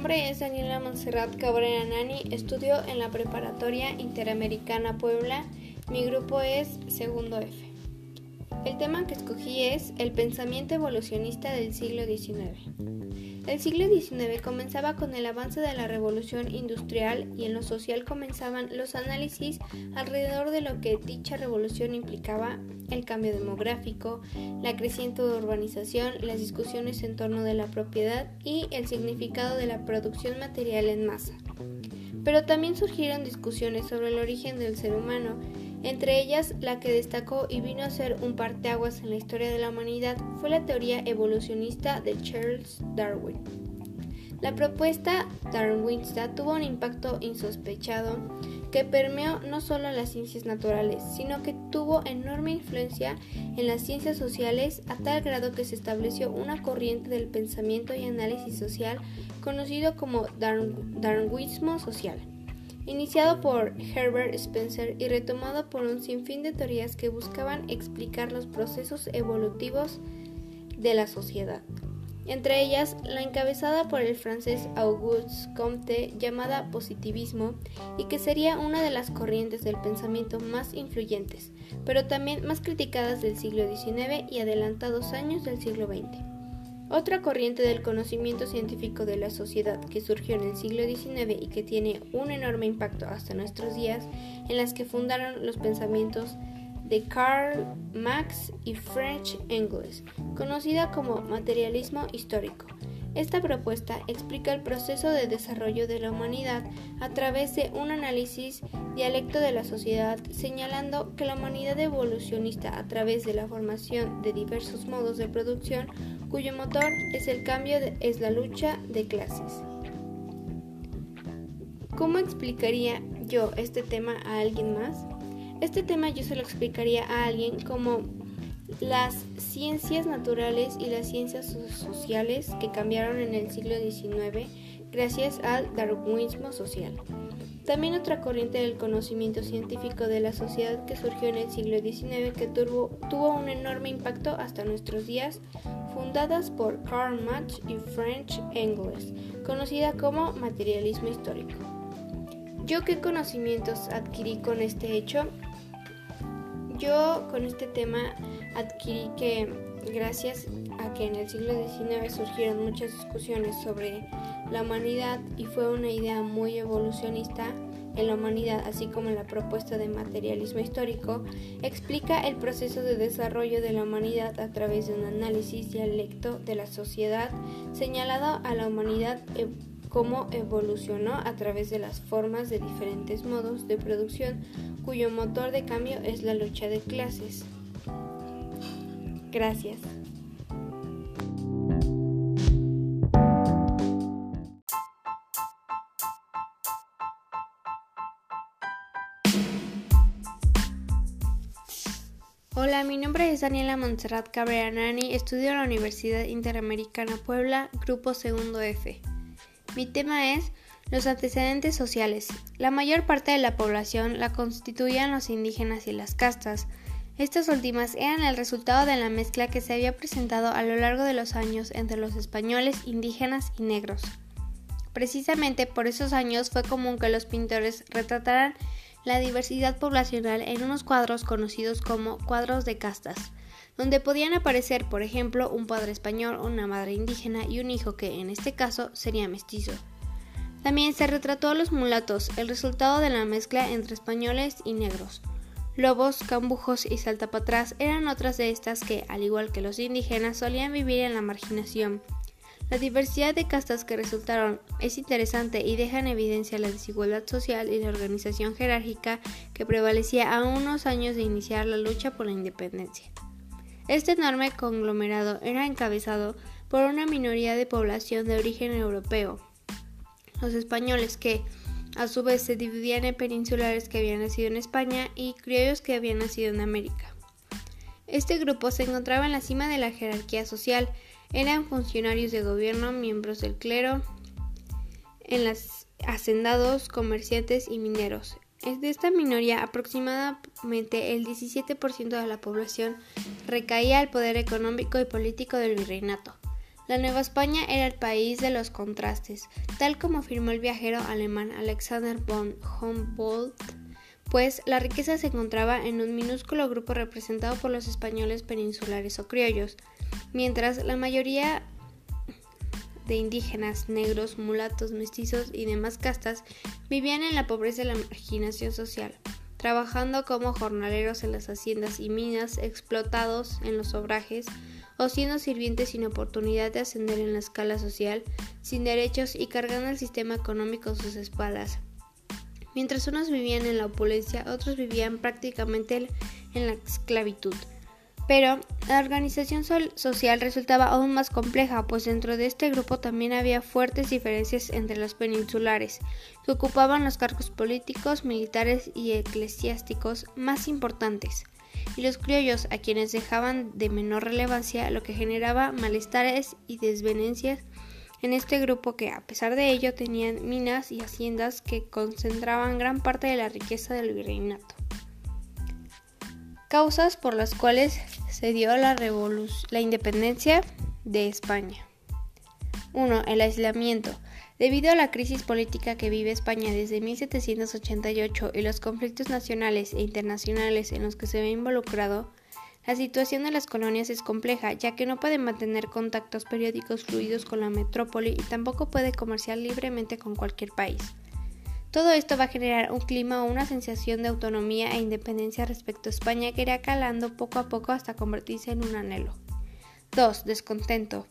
nombre es Daniela Montserrat Cabrera Nani, estudio en la Preparatoria Interamericana Puebla. Mi grupo es Segundo F. El tema que escogí es el pensamiento evolucionista del siglo XIX. El siglo XIX comenzaba con el avance de la revolución industrial y en lo social comenzaban los análisis alrededor de lo que dicha revolución implicaba, el cambio demográfico, la creciente urbanización, las discusiones en torno de la propiedad y el significado de la producción material en masa. Pero también surgieron discusiones sobre el origen del ser humano, entre ellas la que destacó y vino a ser un parteaguas en la historia de la humanidad fue la teoría evolucionista de Charles Darwin. La propuesta darwinista tuvo un impacto insospechado que permeó no solo las ciencias naturales, sino que tuvo enorme influencia en las ciencias sociales a tal grado que se estableció una corriente del pensamiento y análisis social conocido como darwinismo social iniciado por Herbert Spencer y retomado por un sinfín de teorías que buscaban explicar los procesos evolutivos de la sociedad. Entre ellas, la encabezada por el francés Auguste Comte llamada positivismo y que sería una de las corrientes del pensamiento más influyentes, pero también más criticadas del siglo XIX y adelantados años del siglo XX. Otra corriente del conocimiento científico de la sociedad que surgió en el siglo XIX y que tiene un enorme impacto hasta nuestros días, en las que fundaron los pensamientos de Karl Marx y French Engels, conocida como materialismo histórico. Esta propuesta explica el proceso de desarrollo de la humanidad a través de un análisis dialecto de la sociedad, señalando que la humanidad evolucionista a través de la formación de diversos modos de producción, cuyo motor es el cambio, es la lucha de clases. ¿Cómo explicaría yo este tema a alguien más? Este tema yo se lo explicaría a alguien como las ciencias naturales y las ciencias sociales que cambiaron en el siglo XIX gracias al darwinismo social. También otra corriente del conocimiento científico de la sociedad que surgió en el siglo XIX que tuvo, un enorme impacto hasta nuestros días, fundadas por Karl Marx y French Engels, conocida como materialismo histórico. ¿Yo qué conocimientos adquirí con este hecho? Yo con este tema adquirí que gracias a que en el siglo XIX surgieron muchas discusiones sobre la humanidad y fue una idea muy evolucionista en la humanidad, así como la propuesta de materialismo histórico, explica el proceso de desarrollo de la humanidad a través de un análisis dialecto de la sociedad, señalado a la humanidad e cómo evolucionó a través de las formas de diferentes modos de producción, cuyo motor de cambio es la lucha de clases. Gracias. Hola, mi nombre es Daniela Montserrat Cabrera Nani, estudio en la Universidad Interamericana Puebla, Grupo Segundo F. Mi tema es los antecedentes sociales. La mayor parte de la población la constituían los indígenas y las castas. Estas últimas eran el resultado de la mezcla que se había presentado a lo largo de los años entre los españoles, indígenas y negros. Precisamente por esos años fue común que los pintores retrataran la diversidad poblacional en unos cuadros conocidos como cuadros de castas, donde podían aparecer, por ejemplo, un padre español, una madre indígena y un hijo que, en este caso, sería mestizo. También se retrató a los mulatos, el resultado de la mezcla entre españoles y negros. Lobos, cambujos y saltapatrás eran otras de estas que, al igual que los indígenas, solían vivir en la marginación. La diversidad de castas que resultaron es interesante y deja en evidencia la desigualdad social y la organización jerárquica que prevalecía a unos años de iniciar la lucha por la independencia. Este enorme conglomerado era encabezado por una minoría de población de origen europeo, los españoles que, a su vez, se dividían en peninsulares que habían nacido en España y criollos que habían nacido en América. Este grupo se encontraba en la cima de la jerarquía social, eran funcionarios de gobierno, miembros del clero, en hacendados, comerciantes y mineros. De esta minoría, aproximadamente el 17% de la población recaía al poder económico y político del virreinato. La Nueva España era el país de los contrastes, tal como afirmó el viajero alemán Alexander von Humboldt, pues la riqueza se encontraba en un minúsculo grupo representado por los españoles peninsulares o criollos, mientras la mayoría de indígenas, negros, mulatos, mestizos y demás castas vivían en la pobreza y la marginación social, trabajando como jornaleros en las haciendas y minas, explotados en los obrajes o siendo sirvientes sin oportunidad de ascender en la escala social, sin derechos y cargando el sistema económico en sus espaldas. Mientras unos vivían en la opulencia, otros vivían prácticamente en la esclavitud. Pero la organización social resultaba aún más compleja, pues dentro de este grupo también había fuertes diferencias entre los peninsulares, que ocupaban los cargos políticos, militares y eclesiásticos más importantes, y los criollos, a quienes dejaban de menor relevancia, lo que generaba malestares y desvenencias en este grupo que, a pesar de ello, tenían minas y haciendas que concentraban gran parte de la riqueza del virreinato. Causas por las cuales se dio la, la independencia de España. 1. El aislamiento. Debido a la crisis política que vive España desde 1788 y los conflictos nacionales e internacionales en los que se ve involucrado, la situación de las colonias es compleja, ya que no pueden mantener contactos periódicos fluidos con la metrópoli y tampoco puede comerciar libremente con cualquier país. Todo esto va a generar un clima o una sensación de autonomía e independencia respecto a España que irá calando poco a poco hasta convertirse en un anhelo. 2. Descontento.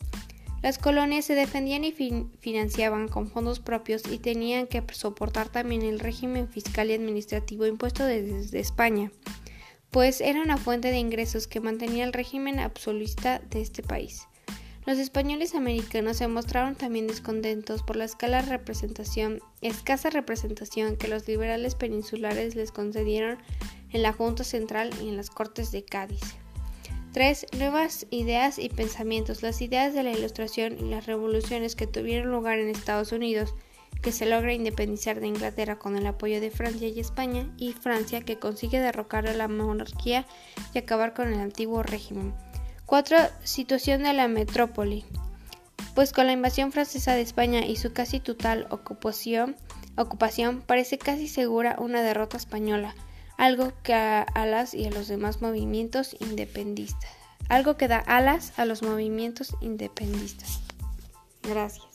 Las colonias se defendían y financiaban con fondos propios y tenían que soportar también el régimen fiscal y administrativo impuesto desde España, pues era una fuente de ingresos que mantenía el régimen absolutista de este país. Los españoles americanos se mostraron también descontentos por la escala representación, escasa representación que los liberales peninsulares les concedieron en la Junta Central y en las Cortes de Cádiz. 3. Nuevas ideas y pensamientos. Las ideas de la Ilustración y las revoluciones que tuvieron lugar en Estados Unidos, que se logra independizar de Inglaterra con el apoyo de Francia y España, y Francia, que consigue derrocar a la monarquía y acabar con el antiguo régimen. 4. Situación de la metrópoli. Pues con la invasión francesa de España y su casi total ocupación, parece casi segura una derrota española, algo que da alas y a los demás movimientos independistas. Algo que da alas a los movimientos independistas. Gracias.